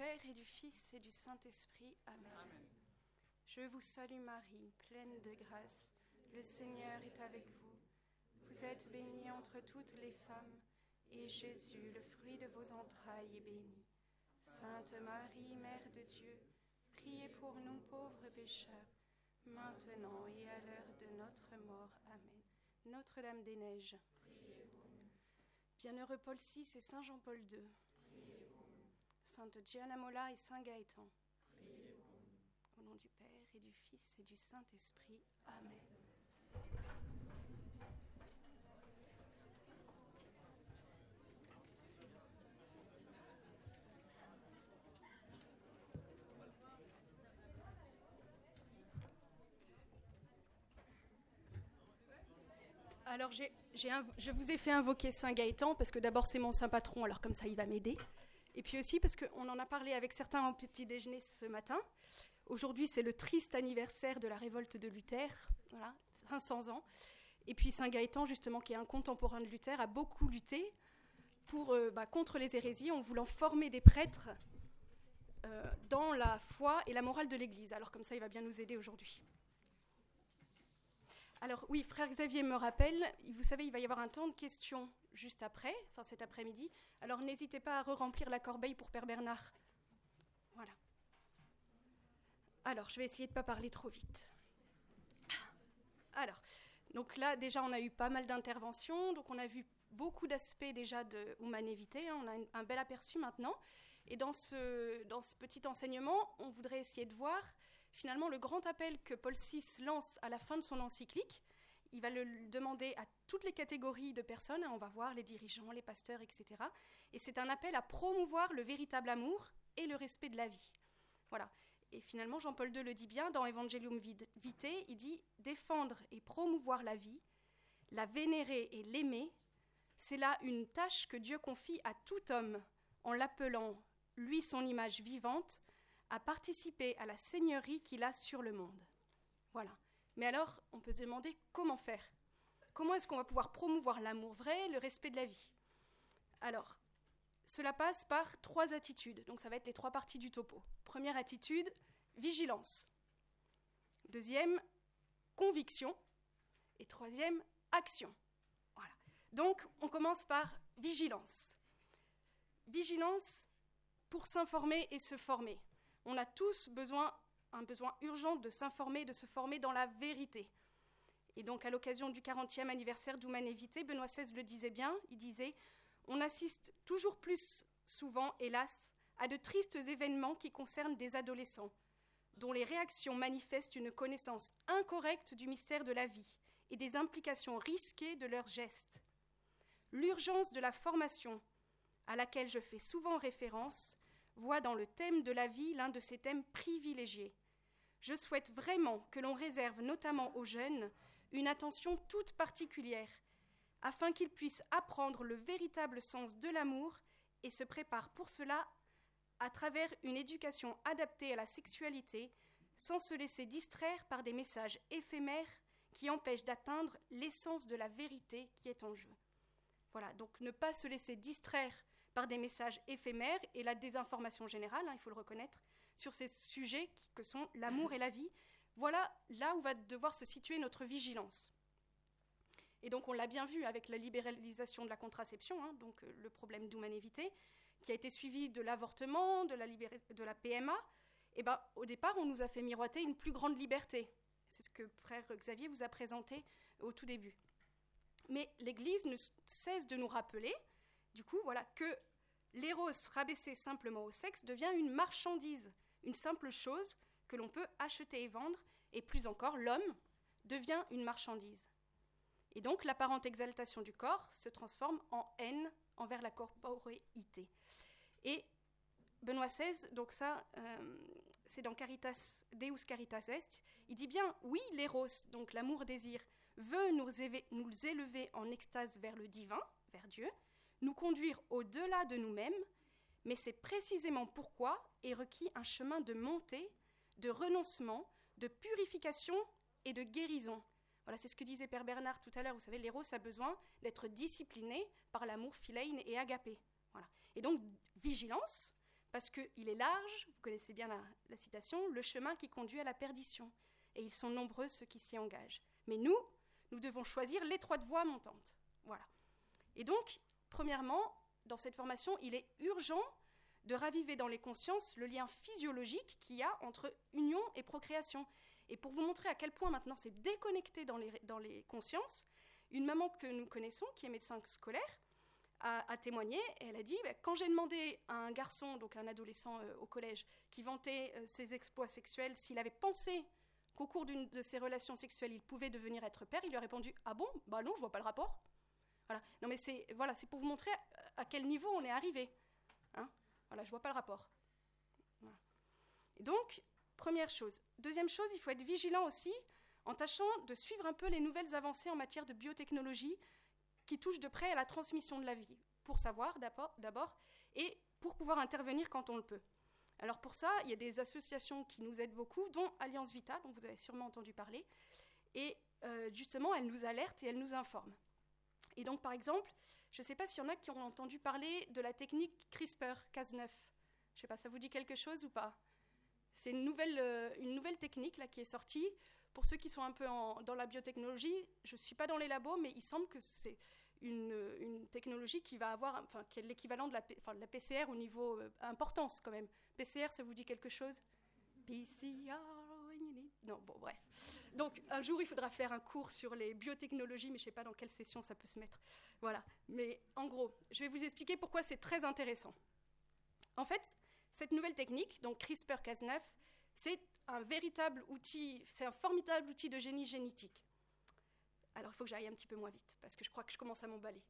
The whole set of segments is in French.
Père et du Fils et du Saint-Esprit. Amen. Je vous salue Marie, pleine de grâce. Le Seigneur est avec vous. Vous êtes bénie entre toutes les femmes, et Jésus, le fruit de vos entrailles, est béni. Sainte Marie, Mère de Dieu, priez pour nous pauvres pécheurs, maintenant et à l'heure de notre mort. Amen. Notre-Dame des Neiges. Bienheureux Paul VI et Saint Jean-Paul II. Sainte Gianna Molla et Saint Gaëtan. Au nom du Père et du Fils et du Saint-Esprit. Amen. Alors, je vous ai fait invoquer Saint Gaëtan parce que d'abord c'est mon saint patron, alors comme ça il va m'aider. Et puis aussi parce qu'on en a parlé avec certains en petit déjeuner ce matin. Aujourd'hui c'est le triste anniversaire de la révolte de Luther, voilà, 500 ans. Et puis Saint Gaëtan, justement, qui est un contemporain de Luther, a beaucoup lutté euh, bah, contre les hérésies en voulant former des prêtres euh, dans la foi et la morale de l'Église. Alors comme ça il va bien nous aider aujourd'hui. Alors oui, frère Xavier me rappelle, vous savez, il va y avoir un temps de questions juste après, enfin cet après-midi. Alors n'hésitez pas à re-remplir la corbeille pour Père Bernard. Voilà. Alors, je vais essayer de ne pas parler trop vite. Alors, donc là, déjà, on a eu pas mal d'interventions. Donc, on a vu beaucoup d'aspects déjà de humanévité. Hein. on a un bel aperçu maintenant. Et dans ce, dans ce petit enseignement, on voudrait essayer de voir finalement le grand appel que Paul VI lance à la fin de son encyclique. Il va le demander à toutes les catégories de personnes, on va voir les dirigeants, les pasteurs, etc. Et c'est un appel à promouvoir le véritable amour et le respect de la vie. Voilà. Et finalement, Jean-Paul II le dit bien dans Evangelium Vitae, il dit défendre et promouvoir la vie, la vénérer et l'aimer, c'est là une tâche que Dieu confie à tout homme en l'appelant, lui son image vivante, à participer à la seigneurie qu'il a sur le monde. Voilà. Mais alors, on peut se demander comment faire Comment est-ce qu'on va pouvoir promouvoir l'amour vrai, le respect de la vie? Alors, cela passe par trois attitudes. Donc, ça va être les trois parties du topo. Première attitude, vigilance. Deuxième, conviction. Et troisième, action. Voilà. Donc, on commence par vigilance. Vigilance pour s'informer et se former on a tous besoin, un besoin urgent de s'informer, de se former dans la vérité. Et donc, à l'occasion du 40e anniversaire d'Humanévité, Benoît XVI le disait bien, il disait On assiste toujours plus souvent, hélas, à de tristes événements qui concernent des adolescents, dont les réactions manifestent une connaissance incorrecte du mystère de la vie et des implications risquées de leurs gestes. L'urgence de la formation, à laquelle je fais souvent référence, voit dans le thème de la vie l'un de ses thèmes privilégiés. Je souhaite vraiment que l'on réserve notamment aux jeunes une attention toute particulière, afin qu'ils puissent apprendre le véritable sens de l'amour et se préparent pour cela à travers une éducation adaptée à la sexualité, sans se laisser distraire par des messages éphémères qui empêchent d'atteindre l'essence de la vérité qui est en jeu. Voilà, donc ne pas se laisser distraire par des messages éphémères et la désinformation générale, hein, il faut le reconnaître, sur ces sujets que sont l'amour et la vie. Voilà là où va devoir se situer notre vigilance. Et donc on l'a bien vu avec la libéralisation de la contraception, hein, donc euh, le problème d'humanévité, qui a été suivi de l'avortement, de la, de la PMA. Et ben, au départ, on nous a fait miroiter une plus grande liberté. C'est ce que frère Xavier vous a présenté au tout début. Mais l'Église ne cesse de nous rappeler du coup, voilà, que l'éros rabaissé simplement au sexe devient une marchandise, une simple chose que l'on peut acheter et vendre, et plus encore, l'homme devient une marchandise. Et donc, l'apparente exaltation du corps se transforme en haine envers la corporéité. Et Benoît XVI, donc ça, euh, c'est dans Caritas, Deus Caritas Est, il dit bien, oui, l'éros, donc l'amour-désir, veut nous nous élever en extase vers le divin, vers Dieu, nous conduire au-delà de nous-mêmes, mais c'est précisément pourquoi est requis un chemin de montée, de renoncement, de purification et de guérison. Voilà, c'est ce que disait Père Bernard tout à l'heure. Vous savez, l'éros a besoin d'être discipliné par l'amour philein et agapé. Voilà. Et donc, vigilance, parce qu'il est large, vous connaissez bien la, la citation, le chemin qui conduit à la perdition, et ils sont nombreux ceux qui s'y engagent. Mais nous, nous devons choisir l'étroite voie montante. Voilà. Et donc, premièrement, dans cette formation, il est urgent de raviver dans les consciences le lien physiologique qu'il y a entre union et procréation. Et pour vous montrer à quel point maintenant c'est déconnecté dans les, dans les consciences, une maman que nous connaissons, qui est médecin scolaire, a, témoigné. Et elle a dit bah, quand j'ai demandé à un garçon, donc un adolescent euh, au collège, qui vantait euh, ses exploits sexuels, s'il avait pensé qu'au cours d'une de ses relations sexuelles, il pouvait devenir être père, il lui a répondu Ah bon? Bah non, je vois pas le rapport. Voilà. Non, mais c'est voilà, pour vous montrer à, quel niveau on est arrivé. Hein voilà, je vois pas le rapport. Donc, première chose. Deuxième chose, il faut être vigilant aussi en tâchant de suivre un peu les nouvelles avancées en matière de biotechnologie qui touchent de près à la transmission de la vie, pour savoir d'abord, et pour pouvoir intervenir quand on le peut. Alors pour ça, il y a des associations qui nous aident beaucoup, dont Alliance Vita, dont vous avez sûrement entendu parler. Et euh, justement, elles nous alertent et elles nous informent. Et donc, par exemple, je ne sais pas s'il y en a qui ont entendu parler de la technique CRISPR-Cas9. Je ne sais pas, ça vous dit quelque chose ou pas? C'est une nouvelle, euh, une nouvelle technique là, qui est sortie. Pour ceux qui sont un peu dans la biotechnologie, je ne suis pas dans les labos, mais il semble que c'est une, technologie qui va avoir, enfin, qui est l'équivalent de, la PCR au niveau euh, importance quand même. PCR, ça vous dit quelque chose? PCR, non, bon, bref. Donc, un jour, il faudra faire un cours sur les biotechnologies, mais je ne sais pas dans quelle session ça peut se mettre. Voilà. Mais en gros, je vais vous expliquer pourquoi c'est très intéressant. En fait, cette nouvelle technique, donc CRISPR-Cas9, c'est un véritable outil, c'est un formidable outil de génie génétique. Alors, il faut que j'aille un petit peu moins vite, parce que je crois que je commence à m'emballer.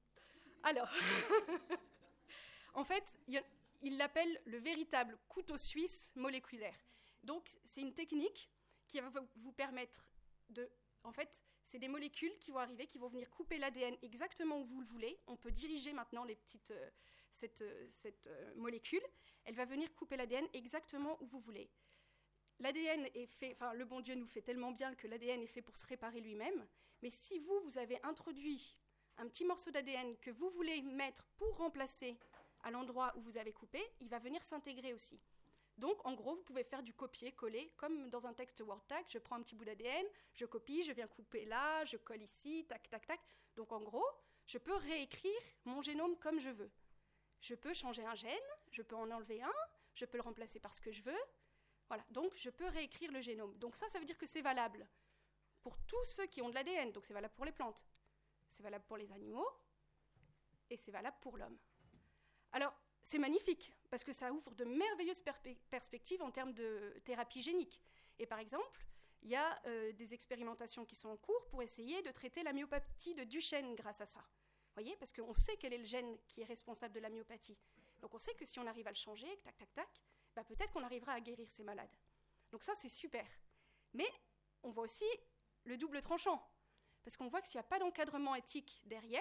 Alors, en fait, il l'appelle le véritable couteau suisse moléculaire. Donc, c'est une technique qui va vous permettre de... En fait, c'est des molécules qui vont arriver, qui vont venir couper l'ADN exactement où vous le voulez. On peut diriger maintenant les petites, euh, cette, euh, cette euh, molécule. Elle va venir couper l'ADN exactement où vous voulez. L'ADN est fait, enfin le bon Dieu nous fait tellement bien que l'ADN est fait pour se réparer lui-même. Mais si vous, vous avez introduit un petit morceau d'ADN que vous voulez mettre pour remplacer à l'endroit où vous avez coupé, il va venir s'intégrer aussi. Donc, en gros, vous pouvez faire du copier-coller, comme dans un texte WordTag. Je prends un petit bout d'ADN, je copie, je viens couper là, je colle ici, tac, tac, tac. Donc, en gros, je peux réécrire mon génome comme je veux. Je peux changer un gène, je peux en enlever un, je peux le remplacer par ce que je veux. Voilà, donc je peux réécrire le génome. Donc ça, ça veut dire que c'est valable pour tous ceux qui ont de l'ADN. Donc c'est valable pour les plantes, c'est valable pour les animaux, et c'est valable pour l'homme. Alors, c'est magnifique, parce que ça ouvre de merveilleuses perspectives en termes de thérapie génique. Et par exemple, il y a euh, des expérimentations qui sont en cours pour essayer de traiter la myopathie de Duchenne grâce à ça. voyez Parce qu'on sait quel est le gène qui est responsable de la myopathie. Donc on sait que si on arrive à le changer, tac, tac, tac, bah peut-être qu'on arrivera à guérir ces malades. Donc ça, c'est super. Mais on voit aussi le double tranchant. Parce qu'on voit que s'il n'y a pas d'encadrement éthique derrière,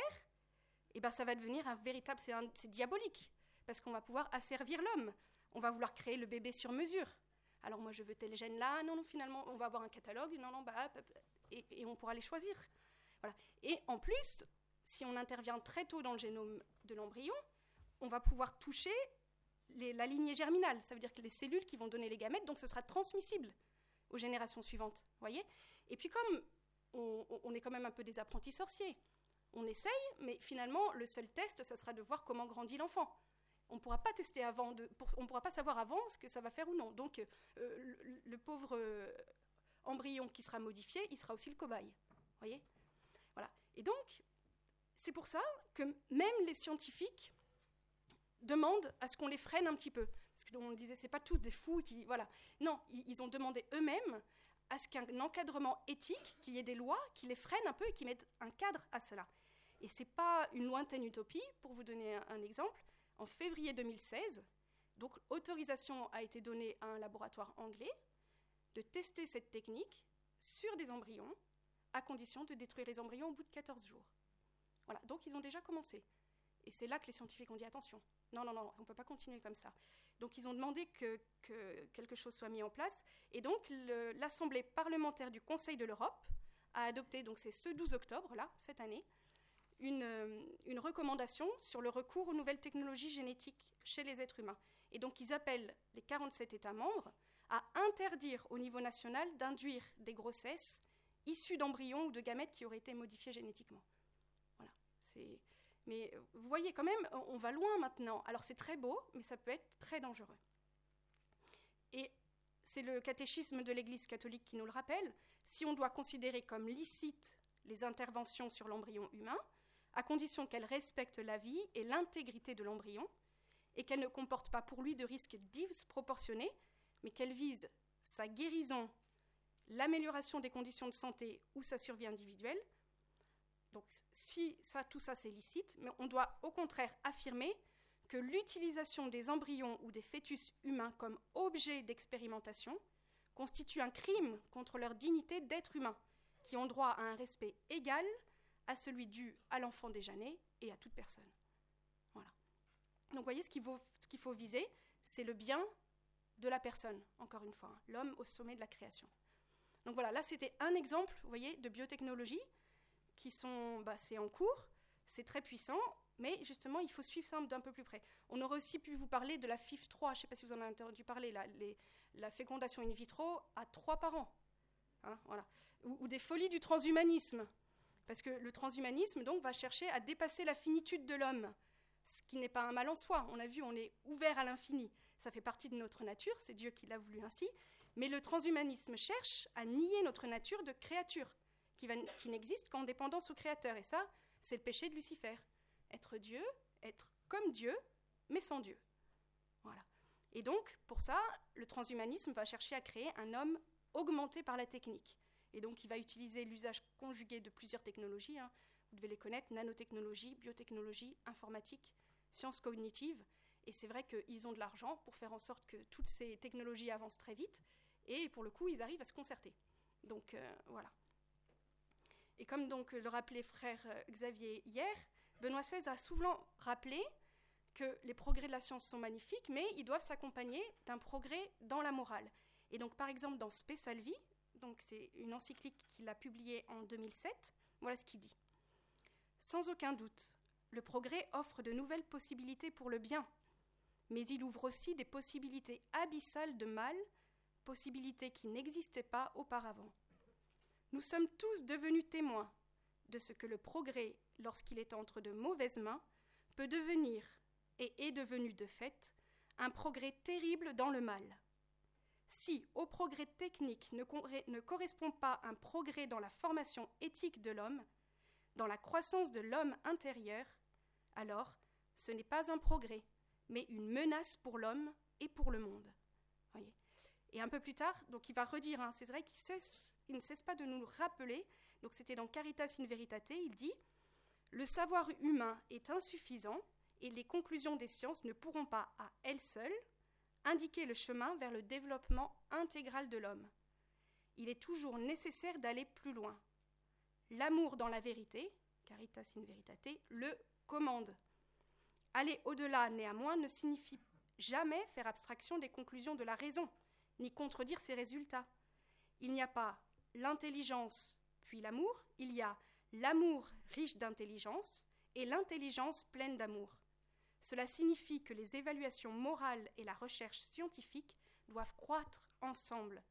eh ben ça va devenir un véritable... C'est diabolique parce qu'on va pouvoir asservir l'homme. On va vouloir créer le bébé sur mesure. Alors moi je veux tel gène là, non, non, finalement on va avoir un catalogue, non, non, bah, et, on pourra les choisir. Voilà. Et en plus, si on intervient très tôt dans le génome de l'embryon, on va pouvoir toucher la lignée germinale. Ça veut dire que les cellules qui vont donner les gamètes, donc ce sera transmissible aux générations suivantes. Voyez? Et puis comme on, on, est quand même un peu des apprentis sorciers, on essaye, mais finalement le seul test, ça sera de voir comment grandit l'enfant on ne pourra pas tester avant, pourra pas savoir avant ce que ça va faire ou non. Donc, euh, le, pauvre euh, embryon qui sera modifié, il sera aussi le cobaye. Voyez? Voilà. Et donc, c'est pour ça que même les scientifiques demandent à ce qu'on les freine un petit peu. Parce que on disait, c'est pas tous des fous qui, voilà. Non, ils ont demandé eux-mêmes à ce qu'un encadrement éthique, qu'il y ait des lois qui les freinent un peu et qui mettent un cadre à cela. Et c'est pas une lointaine utopie. Pour vous donner un exemple, en février 2016. Donc, autorisation a été donnée à un laboratoire anglais de tester cette technique sur des embryons, à condition de détruire les embryons au bout de 14 jours. Voilà, donc ils ont déjà commencé. Et c'est là que les scientifiques ont dit attention, non, non, non, on ne peut pas continuer comme ça. Donc ils ont demandé que, quelque chose soit mis en place. Et donc l'Assemblée parlementaire du Conseil de l'Europe a adopté, donc c'est ce 12 octobre, là, cette année, une, une, recommandation sur le recours aux nouvelles technologies génétiques chez les êtres humains. Et donc ils appellent les 47 États membres à interdire au niveau national d'induire des grossesses issues d'embryons ou de gamètes qui auraient été modifiés génétiquement. Voilà. Mais vous voyez quand même, on va loin maintenant. Alors c'est très beau, mais ça peut être très dangereux. Et c'est le catéchisme de l'Église catholique qui nous le rappelle. Si on doit considérer comme licite les interventions sur l'embryon humain, à condition qu'elles respectent la vie et l'intégrité de l'embryon, et qu'elles ne comportent pas pour lui de risques disproportionnés, mais qu'elles visent sa guérison, l'amélioration des conditions de santé ou sa survie individuelle. Donc si tout ça c'est licite, mais on doit au contraire affirmer que l'utilisation des embryons ou des fœtus humains comme objet d'expérimentation constitue un crime contre leur dignité d'être humain, qui ont droit à un respect égal à celui dû à l'enfant déjà né et à toute personne. Donc vous voyez, ce qu'il faut, viser, c'est le bien de la personne, encore une fois, hein, l'homme au sommet de la création. Donc voilà, là c'était un exemple, vous voyez, de biotechnologie qui sont, bah, c'est en cours, c'est très puissant, mais justement il faut suivre ça d'un peu plus près. On aurait aussi pu vous parler de la FIF3, je ne sais pas si vous en avez entendu parler, la, la fécondation in vitro à trois par an, hein, voilà. ou, des folies du transhumanisme, parce que le transhumanisme va chercher à dépasser la finitude de l'homme ce qui n'est pas un mal en soi. On a vu, on est ouvert à l'infini. Ça fait partie de notre nature, c'est Dieu qui l'a voulu ainsi. Mais le transhumanisme cherche à nier notre nature de créature, qui, qui n'existe qu'en dépendance au Créateur. Et ça, c'est le péché de Lucifer. Être Dieu, être comme Dieu, mais sans Dieu. Voilà. Et donc, pour ça, le transhumanisme va chercher à créer un homme augmenté par la technique. Et donc, il va utiliser l'usage conjugué de plusieurs technologies. Hein vous devez les connaître, nanotechnologie, biotechnologie, informatique, sciences cognitives. Et c'est vrai qu'ils ont de l'argent pour faire en sorte que toutes ces technologies avancent très vite. Et pour le coup, ils arrivent à se concerter. Donc euh, voilà. Et comme donc le rappelait frère euh, Xavier hier, Benoît XVI a souvent rappelé que les progrès de la science sont magnifiques, mais ils doivent s'accompagner d'un progrès dans la morale. Et donc par exemple dans Spe Salvi, donc c'est une encyclique qu'il a publiée en 2007, voilà ce qu'il dit. Sans aucun doute, le progrès offre de nouvelles possibilités pour le bien, mais il ouvre aussi des possibilités abyssales de mal, possibilités qui n'existaient pas auparavant. Nous sommes tous devenus témoins de ce que le progrès, lorsqu'il est entre de mauvaises mains, peut devenir, et est devenu de fait, un progrès terrible dans le mal. Si au progrès technique ne, correspond pas un progrès dans la formation éthique de l'homme, dans la croissance de l'homme intérieur, alors ce n'est pas un progrès, mais une menace pour l'homme et pour le monde. Voyez et un peu plus tard, donc il va redire, hein, c'est vrai qu'il il ne cesse pas de nous rappeler, donc c'était dans Caritas in Veritate, il dit Le savoir humain est insuffisant et les conclusions des sciences ne pourront pas, à elles seules, indiquer le chemin vers le développement intégral de l'homme. Il est toujours nécessaire d'aller plus loin l'amour dans la vérité, caritas in veritate, le commande. Aller au-delà, néanmoins, ne signifie jamais faire abstraction des conclusions de la raison, ni contredire ses résultats. Il n'y a pas l'intelligence puis l'amour, il y a l'amour riche d'intelligence et l'intelligence pleine d'amour. Cela signifie que les évaluations morales et la recherche scientifique doivent croître ensemble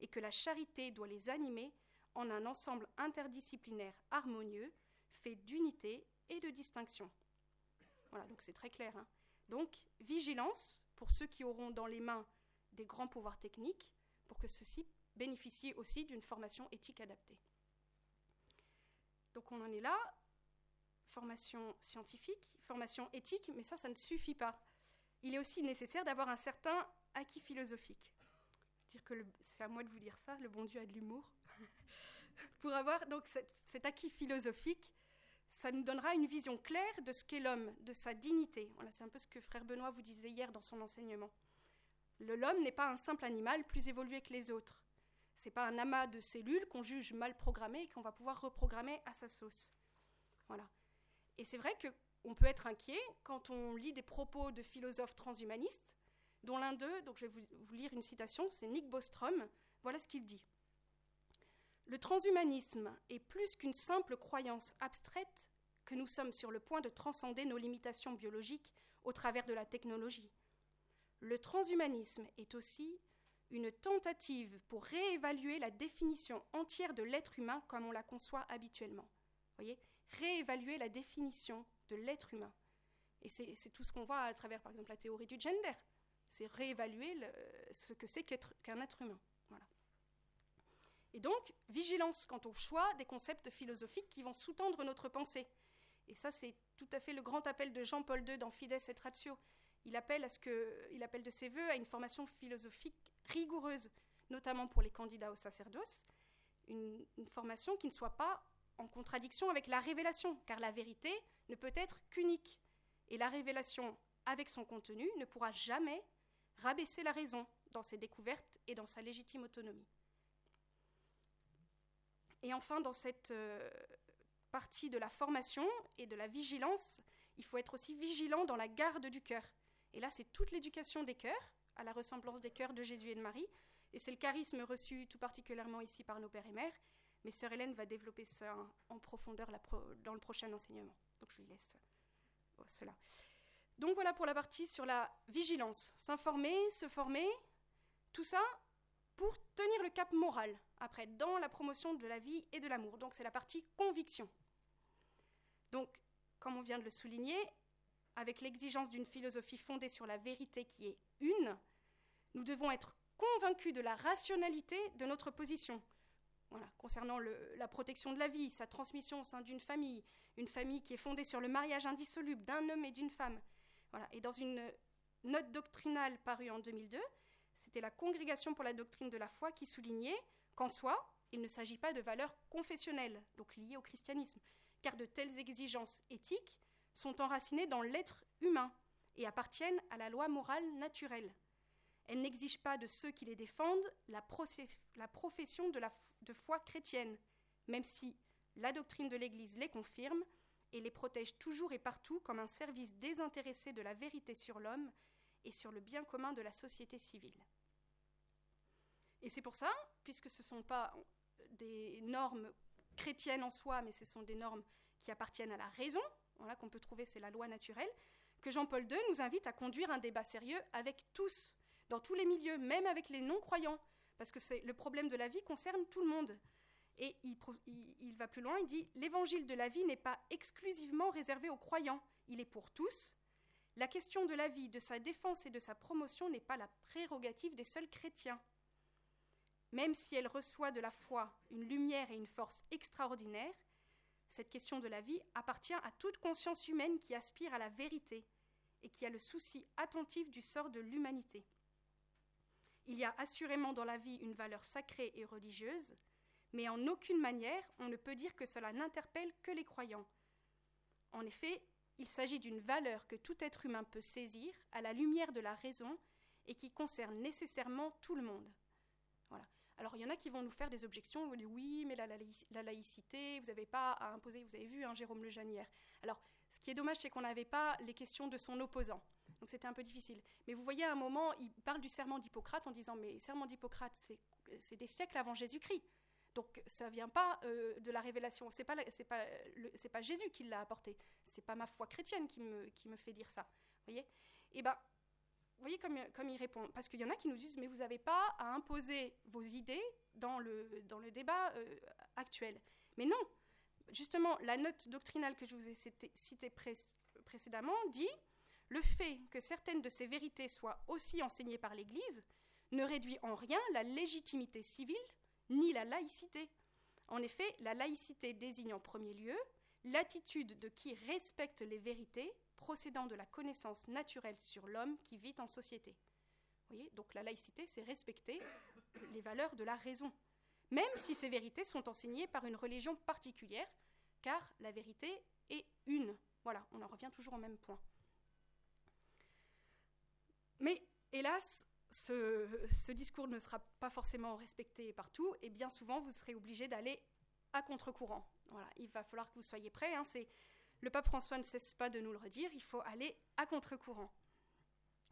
et que la charité doit les animer en un ensemble interdisciplinaire harmonieux, fait d'unité et de distinction. Voilà, donc c'est très clair. Hein. Donc, vigilance pour ceux qui auront dans les mains des grands pouvoirs techniques, pour que ceux-ci bénéficient aussi d'une formation éthique adaptée. Donc on en est là, formation scientifique, formation éthique, mais ça, ça ne suffit pas. Il est aussi nécessaire d'avoir un certain acquis philosophique. Dire que c'est à moi de vous dire ça, le bon Dieu a de l'humour pour avoir donc cet, acquis philosophique, ça nous donnera une vision claire de ce qu'est l'homme, de sa dignité. Voilà, c'est un peu ce que frère Benoît vous disait hier dans son enseignement. L'homme n'est pas un simple animal plus évolué que les autres. C'est pas un amas de cellules qu'on juge mal programmées et qu'on va pouvoir reprogrammer à sa sauce. Voilà. Et c'est vrai qu'on peut être inquiet quand on lit des propos de philosophes transhumanistes, dont l'un d'eux, donc je vais vous, lire une citation, c'est Nick Bostrom. Voilà ce qu'il dit. Le transhumanisme est plus qu'une simple croyance abstraite que nous sommes sur le point de transcender nos limitations biologiques au travers de la technologie. Le transhumanisme est aussi une tentative pour réévaluer la définition entière de l'être humain comme on la conçoit habituellement. Voyez? Réévaluer la définition de l'être humain. Et c'est tout ce qu'on voit à travers, par exemple, la théorie du gender. C'est réévaluer ce que c'est qu'un être humain. Voilà. Et donc, vigilance quant au choix des concepts philosophiques qui vont sous-tendre notre pensée. Et ça, c'est tout à fait le grand appel de Jean-Paul II dans Fides et Ratio. Il appelle, à ce que, il appelle de ses voeux à une formation philosophique rigoureuse, notamment pour les candidats au sacerdoce, une formation qui ne soit pas en contradiction avec la révélation, car la vérité ne peut être qu'unique. Et la révélation, avec son contenu, ne pourra jamais rabaisser la raison dans ses découvertes et dans sa légitime autonomie. Et enfin, dans cette euh, partie de la formation et de la vigilance, il faut être aussi vigilant dans la garde du cœur. Et là, c'est toute l'éducation des cœurs, à la ressemblance des cœurs de Jésus et de Marie. Et c'est le charisme reçu tout particulièrement ici par nos pères et mères. Mais sœur Hélène va développer ça en profondeur dans le prochain enseignement. Donc je lui laisse euh, cela. Donc voilà pour la partie sur la vigilance. S'informer, se former, tout ça pour tenir le cap moral, après, dans la promotion de la vie et de l'amour. Donc c'est la partie conviction. Donc, comme on vient de le souligner, avec l'exigence d'une philosophie fondée sur la vérité qui est une, nous devons être convaincus de la rationalité de notre position. Concernant la protection de la vie, sa transmission au sein d'une famille, une famille qui est fondée sur le mariage indissoluble d'un homme et d'une femme. Et dans une note doctrinale parue en 2002, c'était la Congrégation pour la doctrine de la foi qui soulignait qu'en soi, il ne s'agit pas de valeurs confessionnelles, donc liées au christianisme, car de telles exigences éthiques sont enracinées dans l'être humain et appartiennent à la loi morale naturelle. Elles n'exigent pas de ceux qui les défendent la, profession de, foi chrétienne, même si la doctrine de l'Église les confirme et les protège toujours et partout comme un service désintéressé de la vérité sur l'homme et sur le bien commun de la société civile. Et c'est pour ça, puisque ce ne sont pas des normes chrétiennes en soi, mais ce sont des normes qui appartiennent à la raison, qu'on peut trouver, c'est la loi naturelle, que Jean-Paul II nous invite à conduire un débat sérieux avec tous, dans tous les milieux, même avec les non-croyants, parce que c'est le problème de la vie concerne tout le monde. Et il, il va plus loin, il dit L'évangile de la vie n'est pas exclusivement réservé aux croyants, il est pour tous. La question de la vie, de sa défense et de sa promotion n'est pas la prérogative des seuls chrétiens. Même si elle reçoit de la foi une lumière et une force extraordinaires, cette question de la vie appartient à toute conscience humaine qui aspire à la vérité et qui a le souci attentif du sort de l'humanité. Il y a assurément dans la vie une valeur sacrée et religieuse, mais en aucune manière on ne peut dire que cela n'interpelle que les croyants. En effet, il s'agit d'une valeur que tout être humain peut saisir à la lumière de la raison et qui concerne nécessairement tout le monde. Voilà. Alors il y en a qui vont nous faire des objections, vont dire oui, mais la, laïcité, vous n'avez pas à imposer, vous avez vu, hein, Jérôme Le Janière. Alors ce qui est dommage, c'est qu'on n'avait pas les questions de son opposant. Donc c'était un peu difficile. Mais vous voyez, à un moment, il parle du serment d'Hippocrate en disant mais serment d'Hippocrate, c'est des siècles avant Jésus-Christ. Donc ça vient pas euh, de la révélation. C'est pas pas pas Jésus qui l'a apporté. C'est pas ma foi chrétienne qui me qui me fait dire ça. Vous voyez? Et eh ben vous voyez comme, comme il répond Parce qu'il y en a qui nous disent mais vous n'avez pas à imposer vos idées dans le dans le débat euh, actuel. Mais non. Justement, la note doctrinale que je vous ai citée précédemment dit le fait que certaines de ces vérités soient aussi enseignées par l'Église ne réduit en rien la légitimité civile ni la laïcité. En effet, la laïcité désigne en premier lieu l'attitude de qui respecte les vérités procédant de la connaissance naturelle sur l'homme qui vit en société. voyez Donc la laïcité, c'est respecter les valeurs de la raison, même si ces vérités sont enseignées par une religion particulière, car la vérité est une. Voilà, on en revient toujours au même point. Mais hélas, ce, discours ne sera pas forcément respecté partout, et bien souvent, vous serez obligé d'aller à contre-courant. Il va falloir que vous soyez prêts. Hein, le pape François ne cesse pas de nous le redire, il faut aller à contre-courant.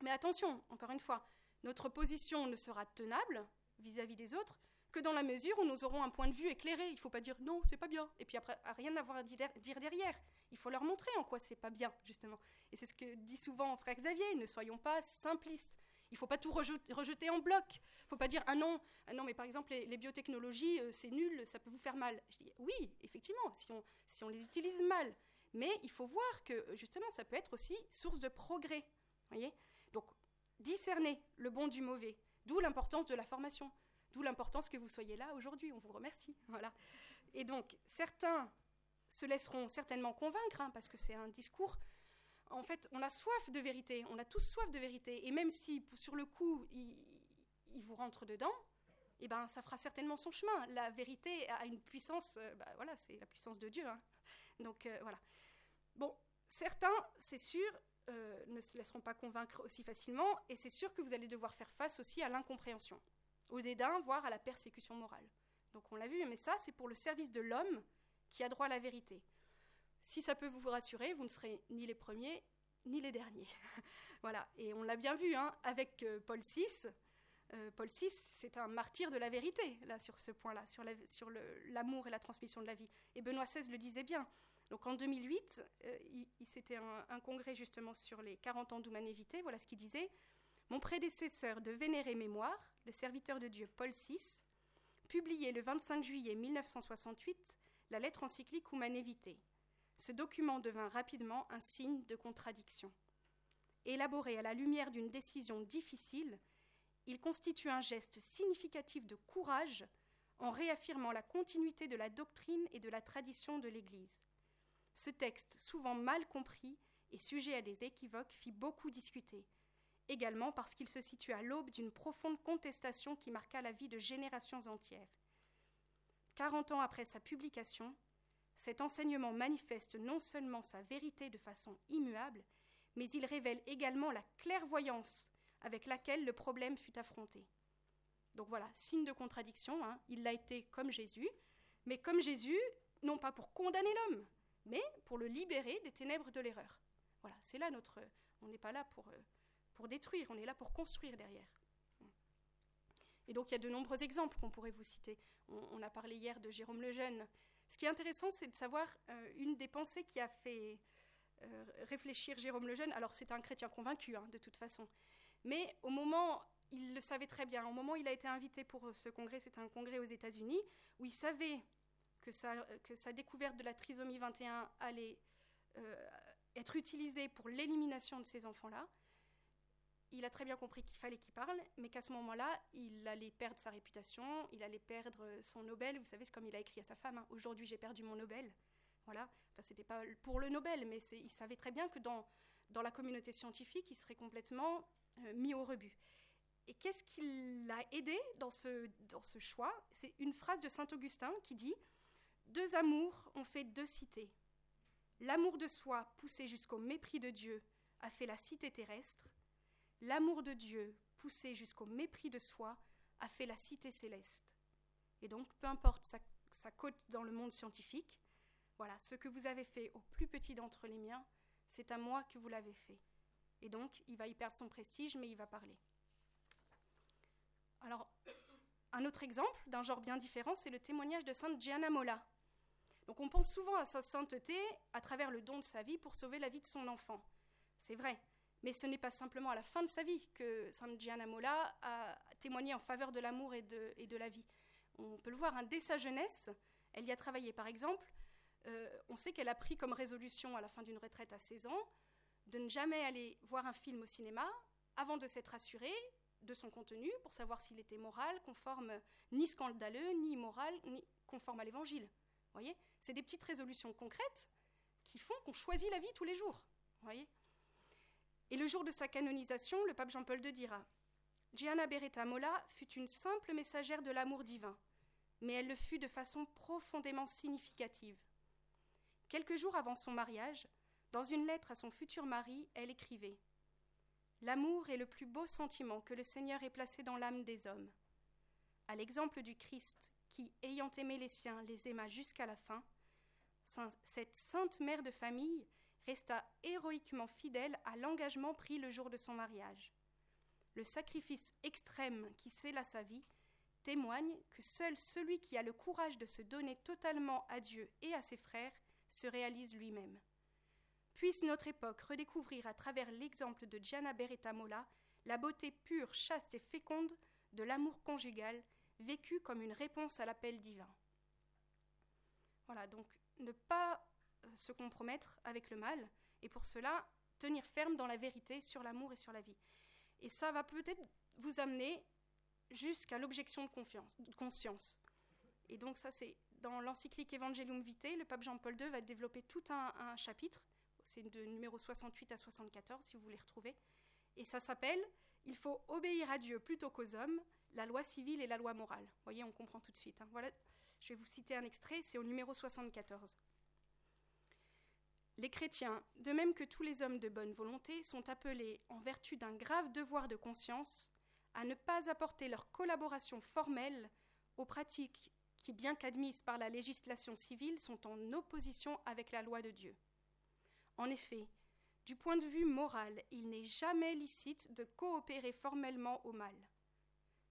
Mais attention, encore une fois, notre position ne sera tenable vis-à-vis des autres que dans la mesure où nous aurons un point de vue éclairé. Il ne faut pas dire non, c'est pas bien, et puis après, rien avoir à dire derrière. Il faut leur montrer en quoi c'est pas bien, justement. Et c'est ce que dit souvent frère Xavier, ne soyons pas simplistes. Il ne faut pas tout rejeter en bloc. Il ne faut pas dire ah non, ah non, mais par exemple les, biotechnologies, euh, c'est nul, ça peut vous faire mal. Je dis oui, effectivement, si on, si on les utilise mal. Mais il faut voir que justement, ça peut être aussi source de progrès. Voyez? Donc, discerner le bon du mauvais. D'où l'importance de la formation. D'où l'importance que vous soyez là aujourd'hui. On vous remercie. Voilà. Et donc, certains se laisseront certainement convaincre, hein, parce que c'est un discours. En fait, on a soif de vérité. On a tous soif de vérité. Et même si, sur le coup, il, vous rentre dedans, eh ben, ça fera certainement son chemin. La vérité a une puissance, euh, bah, voilà, c'est la puissance de Dieu. Hein. Donc euh, voilà. Bon, certains, c'est sûr, euh, ne se laisseront pas convaincre aussi facilement, et c'est sûr que vous allez devoir faire face aussi à l'incompréhension, au dédain, voire à la persécution morale. Donc on l'a vu, mais ça, c'est pour le service de l'homme qui a droit à la vérité. Si ça peut vous rassurer, vous ne serez ni les premiers ni les derniers. voilà, et on l'a bien vu hein, avec euh, Paul VI. Euh, Paul VI, c'est un martyr de la vérité, là, sur ce point-là, sur l'amour et la transmission de la vie. Et Benoît XVI le disait bien. Donc en 2008, euh, c'était un, congrès justement sur les 40 ans d'humanité. Voilà ce qu'il disait. Mon prédécesseur de vénérée mémoire, le serviteur de Dieu Paul VI, publiait le 25 juillet 1968 la lettre encyclique Humanevité. Ce document devint rapidement un signe de contradiction. Élaboré à la lumière d'une décision difficile, il constitue un geste significatif de courage en réaffirmant la continuité de la doctrine et de la tradition de l'Église. Ce texte, souvent mal compris et sujet à des équivoques, fit beaucoup discuter, également parce qu'il se situe à l'aube d'une profonde contestation qui marqua la vie de générations entières. Quarante ans après sa publication, cet enseignement manifeste non seulement sa vérité de façon immuable, mais il révèle également la clairvoyance avec laquelle le problème fut affronté. Donc voilà, signe de contradiction, hein. il l'a été comme Jésus, mais comme Jésus, non pas pour condamner l'homme, mais pour le libérer des ténèbres de l'erreur. Voilà, c'est là notre... On n'est pas là pour, euh, pour détruire, on est là pour construire derrière. Et donc il y a de nombreux exemples qu'on pourrait vous citer. On, a parlé hier de Jérôme le Jeune. Ce qui est intéressant, c'est de savoir euh, une des pensées qui a fait euh, réfléchir Jérôme le Jeune. Alors c'est un chrétien convaincu, hein, de toute façon. Mais au moment, il le savait très bien, au moment où il a été invité pour ce congrès, c'était un congrès aux États-Unis, où il savait que sa, découverte de la trisomie 21 allait euh, être utilisée pour l'élimination de ces enfants-là, il a très bien compris qu'il fallait qu'il parle, mais qu'à ce moment-là, il allait perdre sa réputation, il allait perdre son Nobel. Vous savez, c'est comme il a écrit à sa femme hein, Aujourd'hui, j'ai perdu mon Nobel. Voilà. Enfin, c'était pas pour le Nobel, mais il savait très bien que dans, dans la communauté scientifique, il serait complètement euh, mis au rebut. Et qu'est-ce qui l'a aidé dans ce, dans ce choix? C'est une phrase de saint Augustin qui dit Deux amours ont fait deux cités. L'amour de soi, poussé jusqu'au mépris de Dieu, a fait la cité terrestre. L'amour de Dieu, poussé jusqu'au mépris de soi, a fait la cité céleste. Et donc, peu importe sa, cote dans le monde scientifique, voilà, ce que vous avez fait au plus petit d'entre les miens, c'est à moi que vous l'avez fait. Et donc, il va y perdre son prestige, mais il va parler. Alors, un autre exemple d'un genre bien différent, c'est le témoignage de Sainte Gianna Molla. Donc on pense souvent à sa sainteté à travers le don de sa vie pour sauver la vie de son enfant. C'est vrai, mais ce n'est pas simplement à la fin de sa vie que Sainte Gianna Molla a témoigné en faveur de l'amour et de, et de, la vie. On peut le voir, hein, dès sa jeunesse, elle y a travaillé. Par exemple, euh, on sait qu'elle a pris comme résolution à la fin d'une retraite à 16 ans de ne jamais aller voir un film au cinéma avant de s'être assurée de son contenu pour savoir s'il était moral, conforme, ni scandaleux, ni immoral, ni conforme à l'évangile. voyez? C'est des petites résolutions concrètes qui font qu'on choisit la vie tous les jours. voyez? Et le jour de sa canonisation, le pape Jean-Paul II dira Gianna Beretta Molla fut une simple messagère de l'amour divin, mais elle le fut de façon profondément significative. Quelques jours avant son mariage, dans une lettre à son futur mari, elle écrivait L'amour est le plus beau sentiment que le Seigneur ait placé dans l'âme des hommes. À l'exemple du Christ, qui, ayant aimé les siens, les aima jusqu'à la fin, cette sainte mère de famille resta héroïquement fidèle à l'engagement pris le jour de son mariage. Le sacrifice extrême qui scella sa vie témoigne que seul celui qui a le courage de se donner totalement à Dieu et à ses frères se réalise lui-même. Puisse notre époque redécouvrir à travers l'exemple de Gianna Beretta Molla la beauté pure, chaste et féconde de l'amour conjugal, vécu comme une réponse à l'appel divin. Voilà, donc ne pas se compromettre avec le mal, et pour cela, tenir ferme dans la vérité sur l'amour et sur la vie. Et ça va peut-être vous amener jusqu'à l'objection de, conscience. Et donc ça, c'est dans l'encyclique Evangelium Vitae, le pape Jean-Paul II va développer tout un, un chapitre, c'est de numéro 68 à 74 si vous voulez retrouver, et ça s'appelle Il faut obéir à Dieu plutôt qu'aux hommes, la loi civile et la loi morale. Vous voyez, on comprend tout de suite. Hein. Voilà, je vais vous citer un extrait, c'est au numéro 74. Les chrétiens, de même que tous les hommes de bonne volonté, sont appelés, en vertu d'un grave devoir de conscience, à ne pas apporter leur collaboration formelle aux pratiques qui, bien qu'admises par la législation civile, sont en opposition avec la loi de Dieu. En effet, du point de vue moral, il n'est jamais licite de coopérer formellement au mal.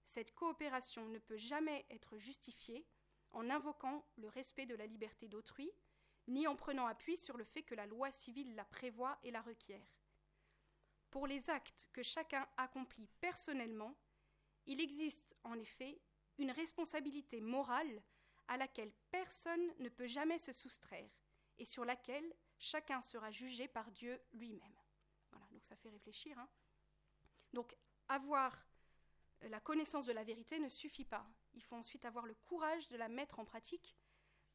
Cette coopération ne peut jamais être justifiée en invoquant le respect de la liberté d'autrui, ni en prenant appui sur le fait que la loi civile la prévoit et la requiert. Pour les actes que chacun accomplit personnellement, il existe en effet une responsabilité morale à laquelle personne ne peut jamais se soustraire et sur laquelle chacun sera jugé par Dieu lui-même. Voilà, donc ça fait réfléchir. Hein. Donc avoir la connaissance de la vérité ne suffit pas. Il faut ensuite avoir le courage de la mettre en pratique.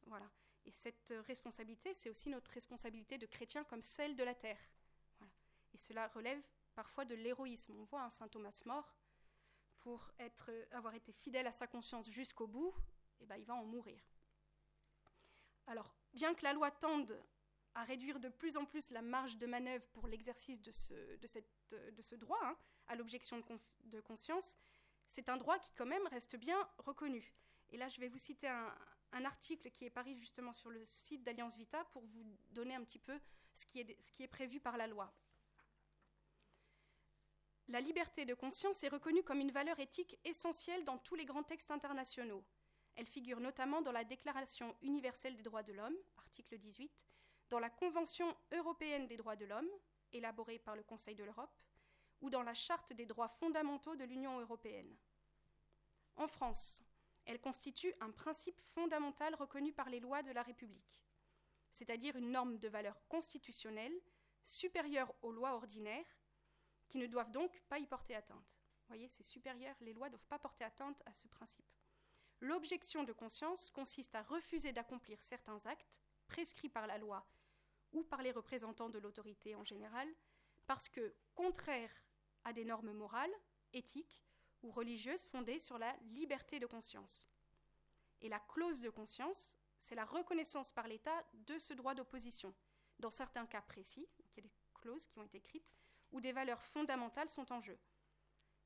Voilà. Et cette responsabilité, c'est aussi notre responsabilité de chrétien comme celle de la terre. Et cela relève parfois de l'héroïsme. On voit un saint Thomas mort pour être, avoir été fidèle à sa conscience jusqu'au bout, eh ben, il va en mourir. Alors, bien que la loi tende à réduire de plus en plus la marge de manœuvre pour l'exercice de ce, droit hein, à l'objection de, conscience, c'est un droit qui quand même reste bien reconnu. Et là, je vais vous citer un, un article qui est paru justement sur le site d'Alliance Vita pour vous donner un petit peu ce qui est, ce qui prévu par la loi. La liberté de conscience est reconnue comme une valeur éthique essentielle dans tous les grands textes internationaux. Elle figure notamment dans la Déclaration universelle des droits de l'homme, article 18, dans la Convention européenne des droits de l'homme, élaborée par le Conseil de l'Europe, ou dans la Charte des droits fondamentaux de l'Union européenne. En France, elle constitue un principe fondamental reconnu par les lois de la République, c'est-à-dire une norme de valeur constitutionnelle supérieure aux lois ordinaires, qui ne doivent donc pas y porter atteinte. Vous voyez, c'est supérieur, les lois ne doivent pas porter atteinte à ce principe. L'objection de conscience consiste à refuser d'accomplir certains actes prescrits par la loi ou par les représentants de l'autorité en général, parce que contraires à des normes morales, éthiques ou religieuses fondées sur la liberté de conscience. Et la clause de conscience, c'est la reconnaissance par l'État de ce droit d'opposition, dans certains cas précis, il y a des clauses qui ont été écrites, où des valeurs fondamentales sont en jeu.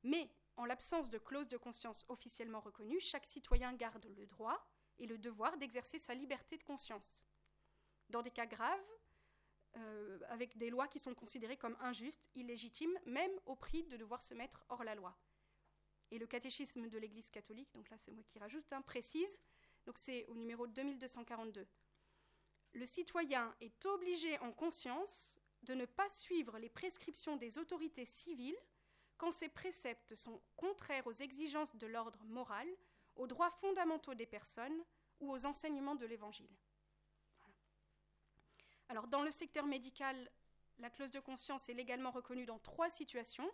Mais, en l'absence de clause de conscience officiellement reconnue, chaque citoyen garde le droit et le devoir d'exercer sa liberté de conscience. Dans des cas graves, euh, avec des lois qui sont considérées comme injustes, illégitimes, même au prix de devoir se mettre hors la loi. Et le catéchisme de l'Église catholique, donc là c'est moi qui rajoute, hein, précise, donc c'est au numéro 2242. Le citoyen est obligé en conscience de ne pas suivre les prescriptions des autorités civiles quand ces préceptes sont contraires aux exigences de l'ordre moral, aux droits fondamentaux des personnes ou aux enseignements de l'Évangile. Alors, dans le secteur médical, la clause de conscience est légalement reconnue dans trois situations.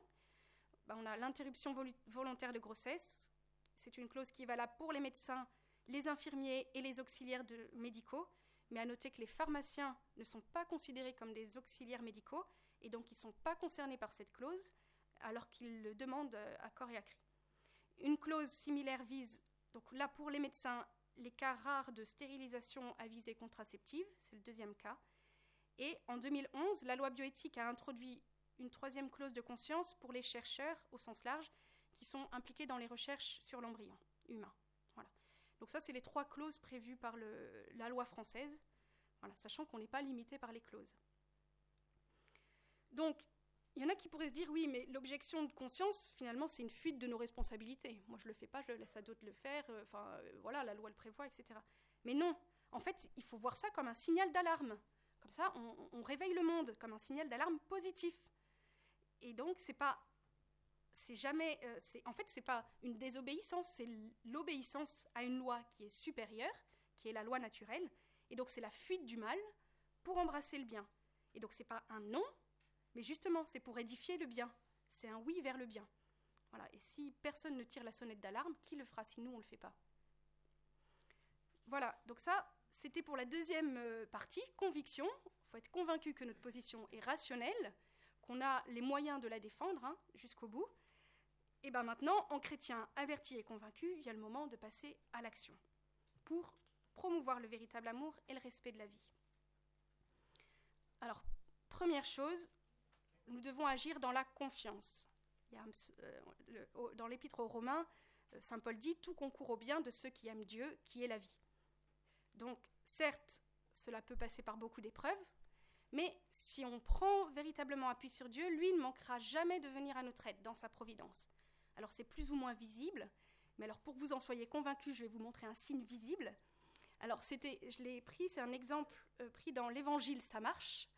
Ben, on a l'interruption volontaire de grossesse. C'est une clause qui est valable pour les médecins, les infirmiers et les auxiliaires médicaux. Mais à noter que les pharmaciens ne sont pas considérés comme des auxiliaires médicaux et donc ils ne sont pas concernés par cette clause alors qu'ils le demandent euh, à corps et à cri. Une clause similaire vise, donc là pour les médecins, les cas rares de stérilisation à visée contraceptive, c'est le deuxième cas, et en 2011, la loi bioéthique a introduit une troisième clause de conscience pour les chercheurs au sens large qui sont impliqués dans les recherches sur l'embryon humain. Voilà. Donc ça, c'est les trois clauses prévues par la loi française, sachant qu'on n'est pas limité par les clauses. Donc, il y en a qui pourraient se dire, oui, mais l'objection de conscience, finalement, c'est une fuite de nos responsabilités. Moi, je ne le fais pas, je le laisse à d'autres le faire, euh, euh, voilà, la loi le prévoit, etc. Mais non, en fait, il faut voir ça comme un signal d'alarme. Comme ça, on, réveille le monde comme un signal d'alarme positif. Et donc, c'est pas c'est jamais, euh, en fait, c'est pas une désobéissance, c'est l'obéissance à une loi qui est supérieure, qui est la loi naturelle, et donc c'est la fuite du mal pour embrasser le bien. Et donc c'est pas un non, mais justement c'est pour édifier le bien. C'est un oui vers le bien. Voilà. Et si personne ne tire la sonnette d'alarme, qui le fera si nous on le fait pas? Voilà. Donc ça, c'était pour la deuxième euh, partie, conviction. Il faut être convaincu que notre position est rationnelle, qu'on a les moyens de la défendre hein, jusqu'au bout. Et bien maintenant, en chrétien averti et convaincu, il y a le moment de passer à l'action pour promouvoir le véritable amour et le respect de la vie. Alors, première chose, nous devons agir dans la confiance. Euh, dans l'épître aux Romains, euh, Saint Paul dit Tout concourt au bien de ceux qui aiment Dieu, qui est la vie. Donc, certes, cela peut passer par beaucoup d'épreuves, mais si on prend véritablement appui sur Dieu, lui ne manquera jamais de venir à notre aide dans sa providence. Alors c'est plus ou moins visible, mais alors pour que vous en soyez convaincus, je vais vous montrer un signe visible. Alors c'était, je l'ai pris, c'est un exemple euh, pris dans l'Évangile, ça marche.